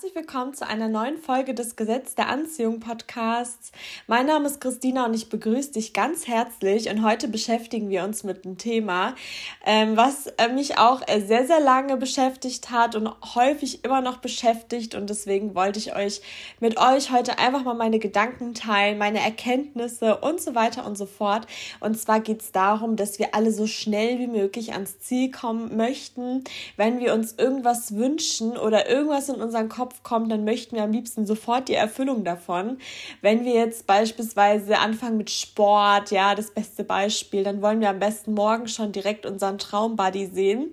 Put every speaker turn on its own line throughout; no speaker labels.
Herzlich willkommen zu einer neuen Folge des Gesetz der Anziehung Podcasts. Mein Name ist Christina und ich begrüße dich ganz herzlich. Und heute beschäftigen wir uns mit einem Thema, ähm, was äh, mich auch äh, sehr, sehr lange beschäftigt hat und häufig immer noch beschäftigt. Und deswegen wollte ich euch mit euch heute einfach mal meine Gedanken teilen, meine Erkenntnisse und so weiter und so fort. Und zwar geht es darum, dass wir alle so schnell wie möglich ans Ziel kommen möchten, wenn wir uns irgendwas wünschen oder irgendwas in unseren Kopf kommt, dann möchten wir am liebsten sofort die Erfüllung davon. Wenn wir jetzt beispielsweise anfangen mit Sport, ja, das beste Beispiel, dann wollen wir am besten morgen schon direkt unseren Traumbuddy sehen,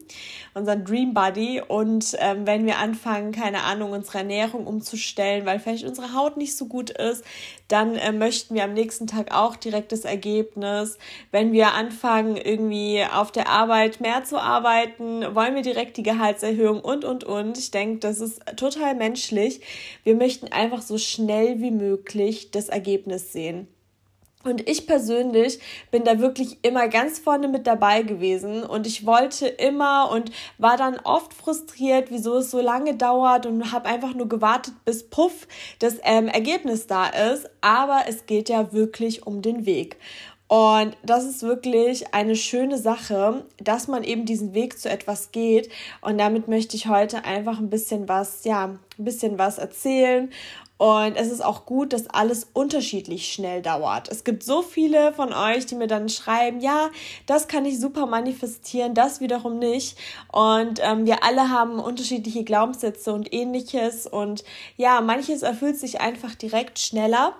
unseren Dream Buddy. Und ähm, wenn wir anfangen, keine Ahnung, unsere Ernährung umzustellen, weil vielleicht unsere Haut nicht so gut ist, dann äh, möchten wir am nächsten Tag auch direkt das Ergebnis. Wenn wir anfangen, irgendwie auf der Arbeit mehr zu arbeiten, wollen wir direkt die Gehaltserhöhung und, und, und. Ich denke, das ist total menschlich. Wir möchten einfach so schnell wie möglich das Ergebnis sehen. Und ich persönlich bin da wirklich immer ganz vorne mit dabei gewesen und ich wollte immer und war dann oft frustriert, wieso es so lange dauert und habe einfach nur gewartet, bis puff das ähm, Ergebnis da ist. Aber es geht ja wirklich um den Weg. Und das ist wirklich eine schöne Sache, dass man eben diesen Weg zu etwas geht. Und damit möchte ich heute einfach ein bisschen was, ja, ein bisschen was erzählen. Und es ist auch gut, dass alles unterschiedlich schnell dauert. Es gibt so viele von euch, die mir dann schreiben, ja, das kann ich super manifestieren, das wiederum nicht. Und ähm, wir alle haben unterschiedliche Glaubenssätze und ähnliches. Und ja, manches erfüllt sich einfach direkt schneller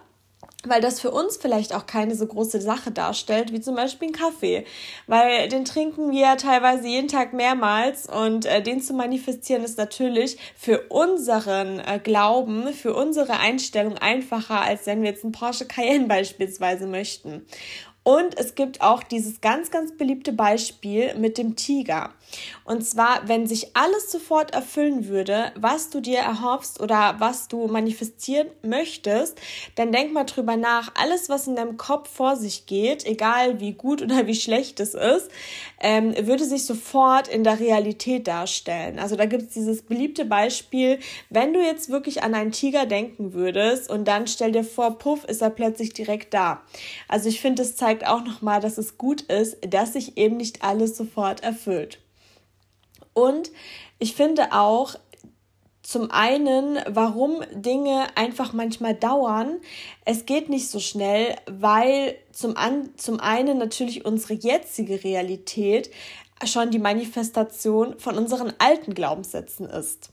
weil das für uns vielleicht auch keine so große Sache darstellt, wie zum Beispiel ein Kaffee. Weil den trinken wir teilweise jeden Tag mehrmals und äh, den zu manifestieren ist natürlich für unseren äh, Glauben, für unsere Einstellung einfacher, als wenn wir jetzt einen Porsche Cayenne beispielsweise möchten. Und es gibt auch dieses ganz, ganz beliebte Beispiel mit dem Tiger. Und zwar, wenn sich alles sofort erfüllen würde, was du dir erhoffst oder was du manifestieren möchtest, dann denk mal drüber nach. Alles, was in deinem Kopf vor sich geht, egal wie gut oder wie schlecht es ist, ähm, würde sich sofort in der Realität darstellen. Also da gibt es dieses beliebte Beispiel, wenn du jetzt wirklich an einen Tiger denken würdest und dann stell dir vor, puff, ist er plötzlich direkt da. Also ich finde, es zeigt zeigt auch nochmal, dass es gut ist, dass sich eben nicht alles sofort erfüllt. Und ich finde auch, zum einen, warum Dinge einfach manchmal dauern. Es geht nicht so schnell, weil zum, an, zum einen natürlich unsere jetzige Realität schon die Manifestation von unseren alten Glaubenssätzen ist.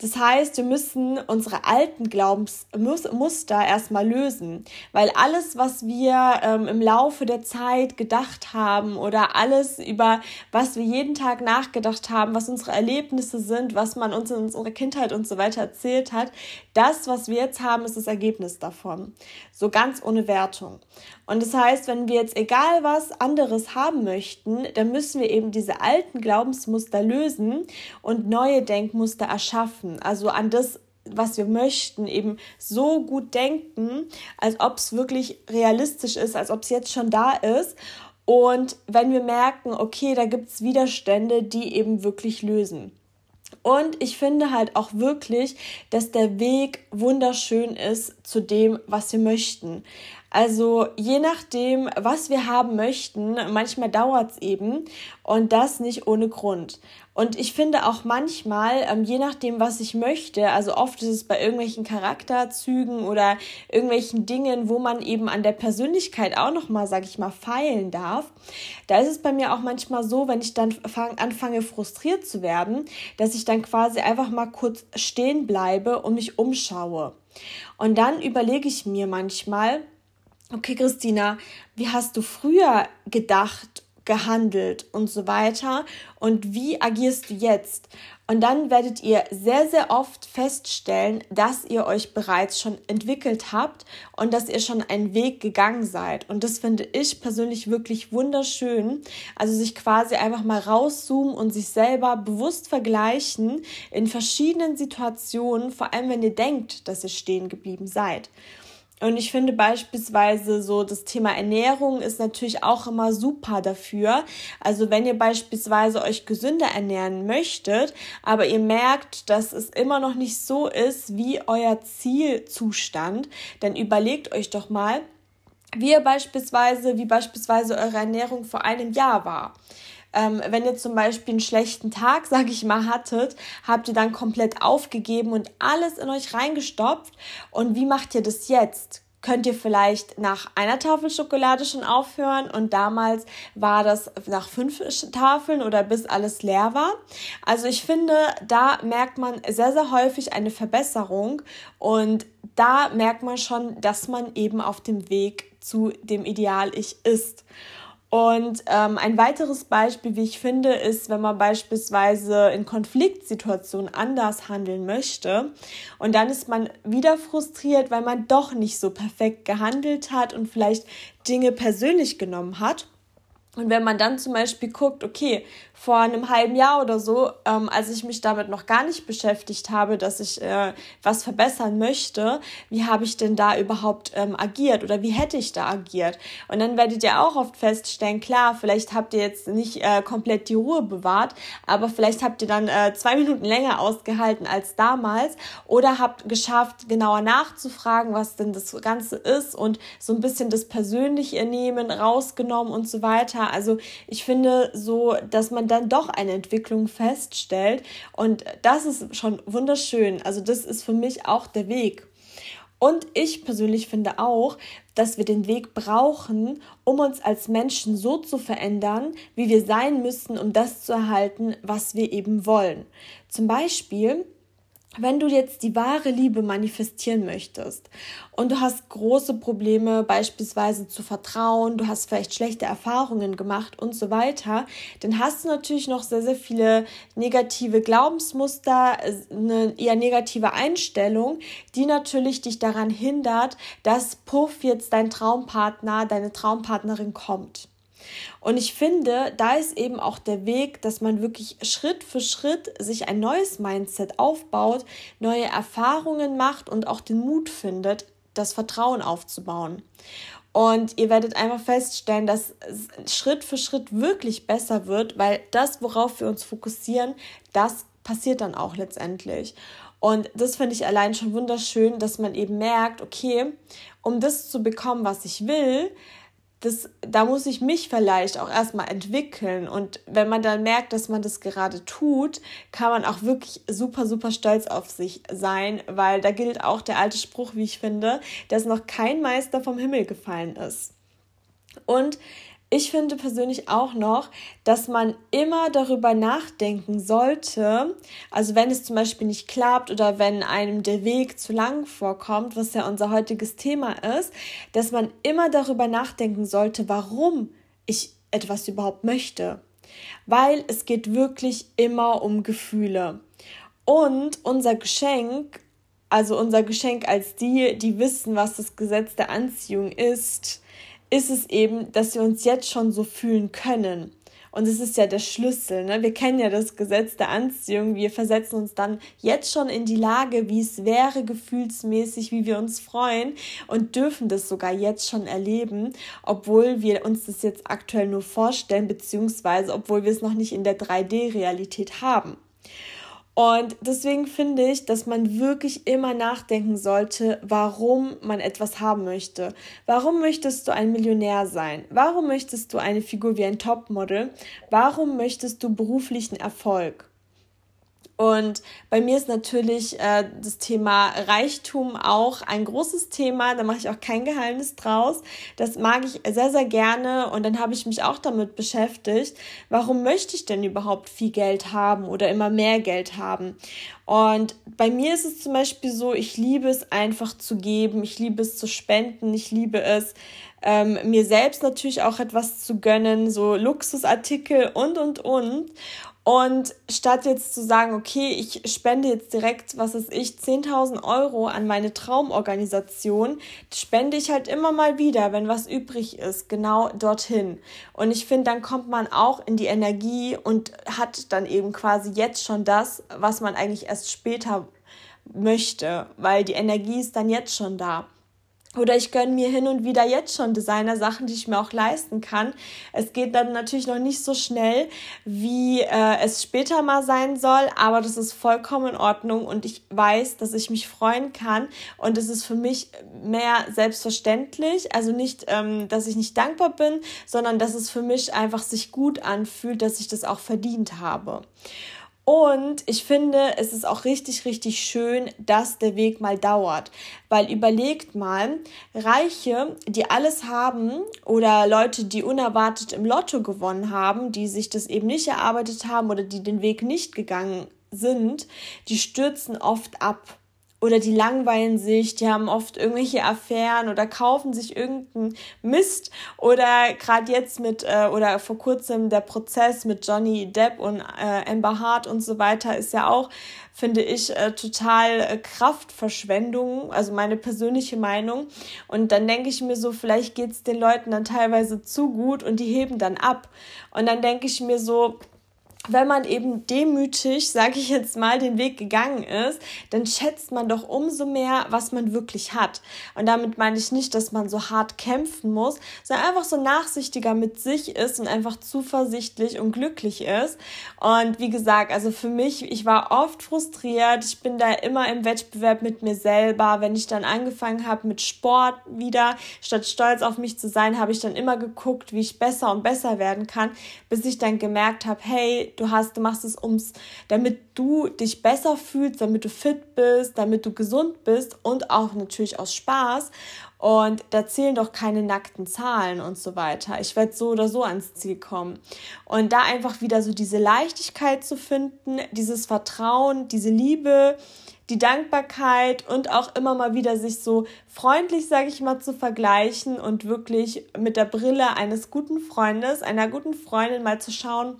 Das heißt, wir müssen unsere alten Glaubensmuster erstmal lösen, weil alles, was wir ähm, im Laufe der Zeit gedacht haben oder alles, über was wir jeden Tag nachgedacht haben, was unsere Erlebnisse sind, was man uns in unserer Kindheit und so weiter erzählt hat, das, was wir jetzt haben, ist das Ergebnis davon. So ganz ohne Wertung. Und das heißt, wenn wir jetzt egal was anderes haben möchten, dann müssen wir eben diese alten Glaubensmuster lösen und neue Denkmuster erschaffen. Also an das was wir möchten, eben so gut denken, als ob es wirklich realistisch ist, als ob es jetzt schon da ist. Und wenn wir merken, okay, da gibt es Widerstände, die eben wirklich lösen. Und ich finde halt auch wirklich, dass der Weg wunderschön ist zu dem, was wir möchten. Also je nachdem, was wir haben möchten, manchmal dauert es eben und das nicht ohne Grund. Und ich finde auch manchmal, ähm, je nachdem, was ich möchte, also oft ist es bei irgendwelchen Charakterzügen oder irgendwelchen Dingen, wo man eben an der Persönlichkeit auch nochmal, sag ich mal, feilen darf, da ist es bei mir auch manchmal so, wenn ich dann fang, anfange frustriert zu werden, dass ich dann quasi einfach mal kurz stehen bleibe und mich umschaue. Und dann überlege ich mir manchmal, okay, Christina, wie hast du früher gedacht, gehandelt und so weiter und wie agierst du jetzt? Und dann werdet ihr sehr, sehr oft feststellen, dass ihr euch bereits schon entwickelt habt und dass ihr schon einen Weg gegangen seid. Und das finde ich persönlich wirklich wunderschön. Also sich quasi einfach mal rauszoomen und sich selber bewusst vergleichen in verschiedenen Situationen, vor allem wenn ihr denkt, dass ihr stehen geblieben seid. Und ich finde beispielsweise so das Thema Ernährung ist natürlich auch immer super dafür. Also wenn ihr beispielsweise euch gesünder ernähren möchtet, aber ihr merkt, dass es immer noch nicht so ist wie euer Zielzustand, dann überlegt euch doch mal, wie ihr beispielsweise, wie beispielsweise eure Ernährung vor einem Jahr war. Ähm, wenn ihr zum Beispiel einen schlechten Tag, sag ich mal, hattet, habt ihr dann komplett aufgegeben und alles in euch reingestopft. Und wie macht ihr das jetzt? Könnt ihr vielleicht nach einer Tafel Schokolade schon aufhören und damals war das nach fünf Tafeln oder bis alles leer war. Also ich finde, da merkt man sehr, sehr häufig eine Verbesserung und da merkt man schon, dass man eben auf dem Weg zu dem Ideal-Ich ist. Und ähm, ein weiteres Beispiel, wie ich finde, ist, wenn man beispielsweise in Konfliktsituationen anders handeln möchte und dann ist man wieder frustriert, weil man doch nicht so perfekt gehandelt hat und vielleicht Dinge persönlich genommen hat. Und wenn man dann zum Beispiel guckt, okay, vor einem halben Jahr oder so, ähm, als ich mich damit noch gar nicht beschäftigt habe, dass ich äh, was verbessern möchte, wie habe ich denn da überhaupt ähm, agiert oder wie hätte ich da agiert? Und dann werdet ihr auch oft feststellen, klar, vielleicht habt ihr jetzt nicht äh, komplett die Ruhe bewahrt, aber vielleicht habt ihr dann äh, zwei Minuten länger ausgehalten als damals oder habt geschafft, genauer nachzufragen, was denn das Ganze ist und so ein bisschen das Persönliche nehmen, rausgenommen und so weiter. Also ich finde so, dass man dann doch eine Entwicklung feststellt. Und das ist schon wunderschön. Also das ist für mich auch der Weg. Und ich persönlich finde auch, dass wir den Weg brauchen, um uns als Menschen so zu verändern, wie wir sein müssen, um das zu erhalten, was wir eben wollen. Zum Beispiel wenn du jetzt die wahre Liebe manifestieren möchtest und du hast große Probleme beispielsweise zu vertrauen, du hast vielleicht schlechte Erfahrungen gemacht und so weiter, dann hast du natürlich noch sehr, sehr viele negative Glaubensmuster, eine eher negative Einstellung, die natürlich dich daran hindert, dass Puff jetzt dein Traumpartner, deine Traumpartnerin kommt. Und ich finde, da ist eben auch der Weg, dass man wirklich Schritt für Schritt sich ein neues Mindset aufbaut, neue Erfahrungen macht und auch den Mut findet, das Vertrauen aufzubauen. Und ihr werdet einfach feststellen, dass Schritt für Schritt wirklich besser wird, weil das, worauf wir uns fokussieren, das passiert dann auch letztendlich. Und das finde ich allein schon wunderschön, dass man eben merkt, okay, um das zu bekommen, was ich will, das, da muss ich mich vielleicht auch erstmal entwickeln. Und wenn man dann merkt, dass man das gerade tut, kann man auch wirklich super, super stolz auf sich sein, weil da gilt auch der alte Spruch, wie ich finde, dass noch kein Meister vom Himmel gefallen ist. Und ich finde persönlich auch noch, dass man immer darüber nachdenken sollte, also wenn es zum Beispiel nicht klappt oder wenn einem der Weg zu lang vorkommt, was ja unser heutiges Thema ist, dass man immer darüber nachdenken sollte, warum ich etwas überhaupt möchte. Weil es geht wirklich immer um Gefühle. Und unser Geschenk, also unser Geschenk als die, die wissen, was das Gesetz der Anziehung ist, ist es eben, dass wir uns jetzt schon so fühlen können. Und es ist ja der Schlüssel. Ne? Wir kennen ja das Gesetz der Anziehung. Wir versetzen uns dann jetzt schon in die Lage, wie es wäre, gefühlsmäßig, wie wir uns freuen und dürfen das sogar jetzt schon erleben, obwohl wir uns das jetzt aktuell nur vorstellen, beziehungsweise obwohl wir es noch nicht in der 3D-Realität haben. Und deswegen finde ich, dass man wirklich immer nachdenken sollte, warum man etwas haben möchte. Warum möchtest du ein Millionär sein? Warum möchtest du eine Figur wie ein Topmodel? Warum möchtest du beruflichen Erfolg? Und bei mir ist natürlich äh, das Thema Reichtum auch ein großes Thema. Da mache ich auch kein Geheimnis draus. Das mag ich sehr, sehr gerne. Und dann habe ich mich auch damit beschäftigt, warum möchte ich denn überhaupt viel Geld haben oder immer mehr Geld haben? Und bei mir ist es zum Beispiel so, ich liebe es einfach zu geben, ich liebe es zu spenden, ich liebe es, ähm, mir selbst natürlich auch etwas zu gönnen, so Luxusartikel und, und, und. Und statt jetzt zu sagen, okay, ich spende jetzt direkt, was weiß ich, 10.000 Euro an meine Traumorganisation, spende ich halt immer mal wieder, wenn was übrig ist, genau dorthin. Und ich finde, dann kommt man auch in die Energie und hat dann eben quasi jetzt schon das, was man eigentlich erst später möchte, weil die Energie ist dann jetzt schon da. Oder ich gönne mir hin und wieder jetzt schon Designer-Sachen, die ich mir auch leisten kann. Es geht dann natürlich noch nicht so schnell, wie äh, es später mal sein soll, aber das ist vollkommen in Ordnung und ich weiß, dass ich mich freuen kann und es ist für mich mehr selbstverständlich. Also nicht, ähm, dass ich nicht dankbar bin, sondern dass es für mich einfach sich gut anfühlt, dass ich das auch verdient habe. Und ich finde, es ist auch richtig, richtig schön, dass der Weg mal dauert. Weil überlegt mal, Reiche, die alles haben oder Leute, die unerwartet im Lotto gewonnen haben, die sich das eben nicht erarbeitet haben oder die den Weg nicht gegangen sind, die stürzen oft ab oder die langweilen sich, die haben oft irgendwelche Affären oder kaufen sich irgendeinen Mist. Oder gerade jetzt mit äh, oder vor kurzem der Prozess mit Johnny Depp und äh, Amber Hart und so weiter ist ja auch finde ich äh, total äh, Kraftverschwendung, also meine persönliche Meinung. Und dann denke ich mir so, vielleicht geht's den Leuten dann teilweise zu gut und die heben dann ab. Und dann denke ich mir so, wenn man eben demütig, sage ich jetzt mal, den Weg gegangen ist, dann schätzt man doch umso mehr, was man wirklich hat. Und damit meine ich nicht, dass man so hart kämpfen muss, sondern einfach so nachsichtiger mit sich ist und einfach zuversichtlich und glücklich ist. Und wie gesagt, also für mich, ich war oft frustriert. Ich bin da immer im Wettbewerb mit mir selber. Wenn ich dann angefangen habe mit Sport wieder, statt stolz auf mich zu sein, habe ich dann immer geguckt, wie ich besser und besser werden kann, bis ich dann gemerkt habe, hey, du hast, du machst es ums, damit du dich besser fühlst, damit du fit bist, damit du gesund bist und auch natürlich aus Spaß. Und da zählen doch keine nackten Zahlen und so weiter. Ich werde so oder so ans Ziel kommen. Und da einfach wieder so diese Leichtigkeit zu finden, dieses Vertrauen, diese Liebe, die Dankbarkeit und auch immer mal wieder sich so freundlich, sage ich mal, zu vergleichen und wirklich mit der Brille eines guten Freundes, einer guten Freundin mal zu schauen,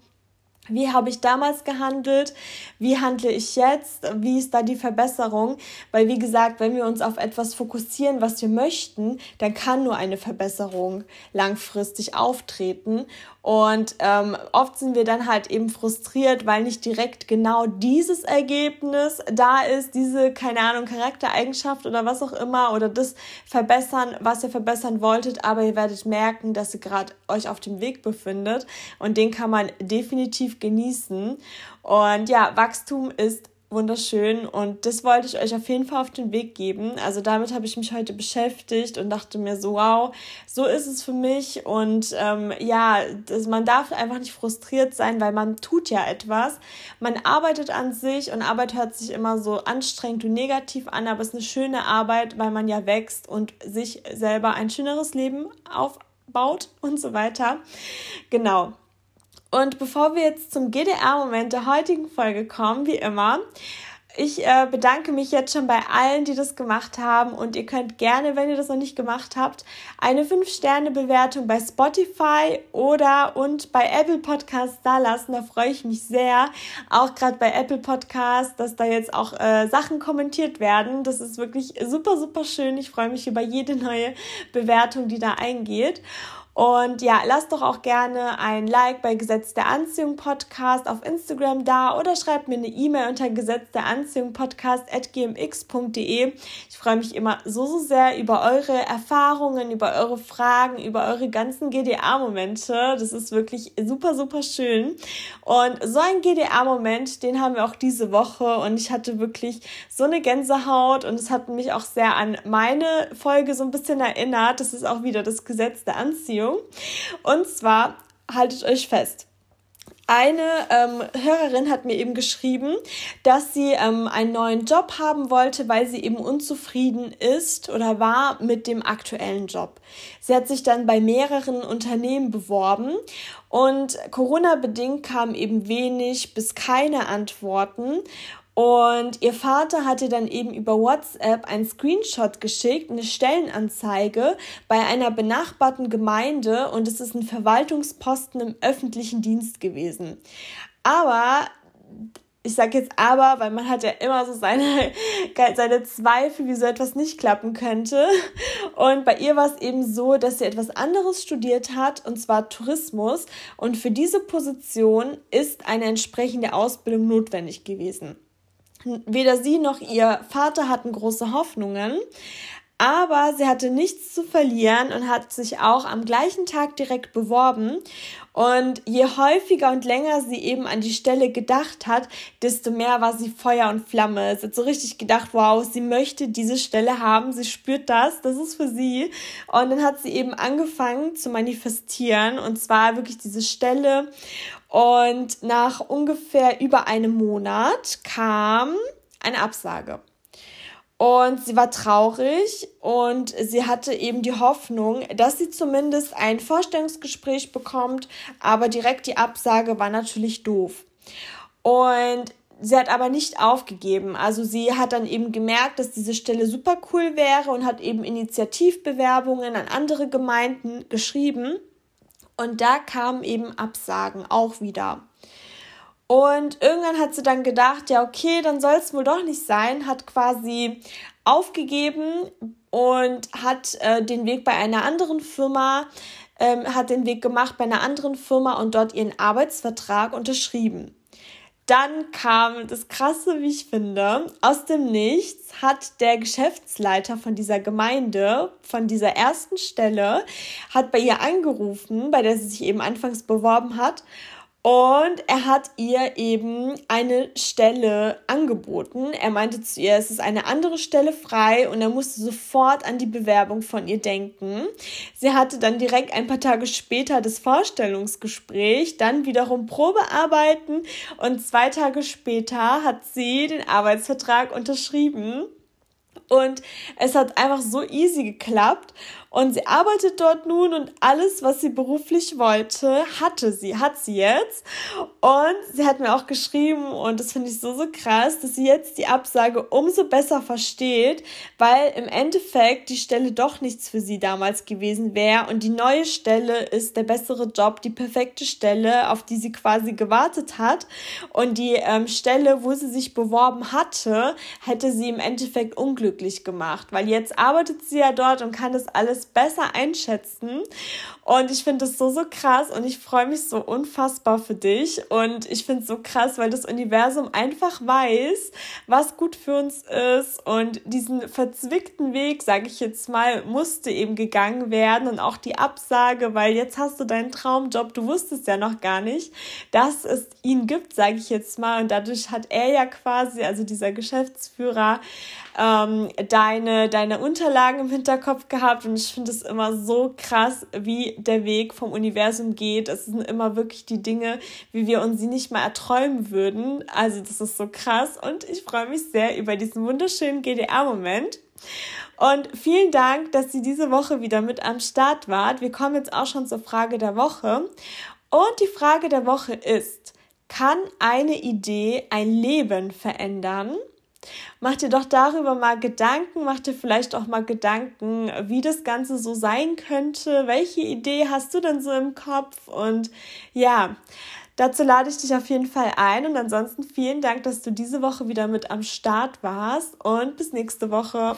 wie habe ich damals gehandelt? Wie handle ich jetzt? Wie ist da die Verbesserung? Weil, wie gesagt, wenn wir uns auf etwas fokussieren, was wir möchten, dann kann nur eine Verbesserung langfristig auftreten. Und ähm, oft sind wir dann halt eben frustriert, weil nicht direkt genau dieses Ergebnis da ist, diese, keine Ahnung, Charaktereigenschaft oder was auch immer oder das verbessern, was ihr verbessern wolltet. Aber ihr werdet merken, dass ihr gerade euch auf dem Weg befindet und den kann man definitiv genießen. Und ja, Wachstum ist wunderschön und das wollte ich euch auf jeden Fall auf den Weg geben. Also damit habe ich mich heute beschäftigt und dachte mir so, wow, so ist es für mich und ähm, ja, das, man darf einfach nicht frustriert sein, weil man tut ja etwas. Man arbeitet an sich und Arbeit hört sich immer so anstrengend und negativ an, aber es ist eine schöne Arbeit, weil man ja wächst und sich selber ein schöneres Leben aufbaut und so weiter. Genau. Und bevor wir jetzt zum GDR-Moment der heutigen Folge kommen, wie immer, ich äh, bedanke mich jetzt schon bei allen, die das gemacht haben und ihr könnt gerne, wenn ihr das noch nicht gemacht habt, eine 5-Sterne-Bewertung bei Spotify oder und bei Apple Podcasts da lassen. Da freue ich mich sehr. Auch gerade bei Apple Podcasts, dass da jetzt auch äh, Sachen kommentiert werden. Das ist wirklich super, super schön. Ich freue mich über jede neue Bewertung, die da eingeht. Und ja, lasst doch auch gerne ein Like bei Gesetz der Anziehung Podcast auf Instagram da oder schreibt mir eine E-Mail unter Gesetz der Anziehung Podcast at gmx.de. Ich freue mich immer so, so sehr über eure Erfahrungen, über eure Fragen, über eure ganzen GDA-Momente. Das ist wirklich super, super schön. Und so ein GDA-Moment, den haben wir auch diese Woche und ich hatte wirklich so eine Gänsehaut und es hat mich auch sehr an meine Folge so ein bisschen erinnert. Das ist auch wieder das Gesetz der Anziehung. Beziehung. Und zwar, haltet euch fest. Eine ähm, Hörerin hat mir eben geschrieben, dass sie ähm, einen neuen Job haben wollte, weil sie eben unzufrieden ist oder war mit dem aktuellen Job. Sie hat sich dann bei mehreren Unternehmen beworben und Corona-bedingt kamen eben wenig bis keine Antworten. Und ihr Vater hatte dann eben über WhatsApp einen Screenshot geschickt, eine Stellenanzeige bei einer benachbarten Gemeinde und es ist ein Verwaltungsposten im öffentlichen Dienst gewesen. Aber ich sage jetzt aber, weil man hat ja immer so seine, seine Zweifel, wie so etwas nicht klappen könnte. Und bei ihr war es eben so, dass sie etwas anderes studiert hat, und zwar Tourismus. Und für diese Position ist eine entsprechende Ausbildung notwendig gewesen. Weder sie noch ihr Vater hatten große Hoffnungen. Aber sie hatte nichts zu verlieren und hat sich auch am gleichen Tag direkt beworben. Und je häufiger und länger sie eben an die Stelle gedacht hat, desto mehr war sie Feuer und Flamme. Sie hat so richtig gedacht, wow, sie möchte diese Stelle haben, sie spürt das, das ist für sie. Und dann hat sie eben angefangen zu manifestieren und zwar wirklich diese Stelle. Und nach ungefähr über einem Monat kam eine Absage. Und sie war traurig und sie hatte eben die Hoffnung, dass sie zumindest ein Vorstellungsgespräch bekommt, aber direkt die Absage war natürlich doof. Und sie hat aber nicht aufgegeben. Also sie hat dann eben gemerkt, dass diese Stelle super cool wäre und hat eben Initiativbewerbungen an andere Gemeinden geschrieben. Und da kamen eben Absagen auch wieder. Und irgendwann hat sie dann gedacht, ja, okay, dann soll es wohl doch nicht sein, hat quasi aufgegeben und hat äh, den Weg bei einer anderen Firma, ähm, hat den Weg gemacht bei einer anderen Firma und dort ihren Arbeitsvertrag unterschrieben. Dann kam das Krasse, wie ich finde, aus dem Nichts hat der Geschäftsleiter von dieser Gemeinde, von dieser ersten Stelle, hat bei ihr angerufen, bei der sie sich eben anfangs beworben hat und er hat ihr eben eine Stelle angeboten. Er meinte zu ihr, es ist eine andere Stelle frei und er musste sofort an die Bewerbung von ihr denken. Sie hatte dann direkt ein paar Tage später das Vorstellungsgespräch, dann wiederum Probearbeiten und zwei Tage später hat sie den Arbeitsvertrag unterschrieben. Und es hat einfach so easy geklappt. Und sie arbeitet dort nun und alles, was sie beruflich wollte, hatte sie, hat sie jetzt. Und sie hat mir auch geschrieben, und das finde ich so, so krass, dass sie jetzt die Absage umso besser versteht, weil im Endeffekt die Stelle doch nichts für sie damals gewesen wäre. Und die neue Stelle ist der bessere Job, die perfekte Stelle, auf die sie quasi gewartet hat. Und die ähm, Stelle, wo sie sich beworben hatte, hätte sie im Endeffekt unglücklich gemacht, weil jetzt arbeitet sie ja dort und kann das alles besser einschätzen. Und ich finde das so, so krass und ich freue mich so unfassbar für dich. Und ich finde es so krass, weil das Universum einfach weiß, was gut für uns ist. Und diesen verzwickten Weg, sage ich jetzt mal, musste eben gegangen werden. Und auch die Absage, weil jetzt hast du deinen Traumjob, du wusstest ja noch gar nicht, dass es ihn gibt, sage ich jetzt mal. Und dadurch hat er ja quasi, also dieser Geschäftsführer, ähm, deine, deine Unterlagen im Hinterkopf gehabt. Und ich finde es immer so krass, wie der Weg vom Universum geht. Es sind immer wirklich die Dinge, wie wir uns sie nicht mal erträumen würden. Also das ist so krass. Und ich freue mich sehr über diesen wunderschönen GDR-Moment. Und vielen Dank, dass Sie diese Woche wieder mit am Start wart. Wir kommen jetzt auch schon zur Frage der Woche. Und die Frage der Woche ist, kann eine Idee ein Leben verändern? Mach dir doch darüber mal Gedanken, mach dir vielleicht auch mal Gedanken, wie das Ganze so sein könnte. Welche Idee hast du denn so im Kopf? Und ja, dazu lade ich dich auf jeden Fall ein. Und ansonsten vielen Dank, dass du diese Woche wieder mit am Start warst und bis nächste Woche.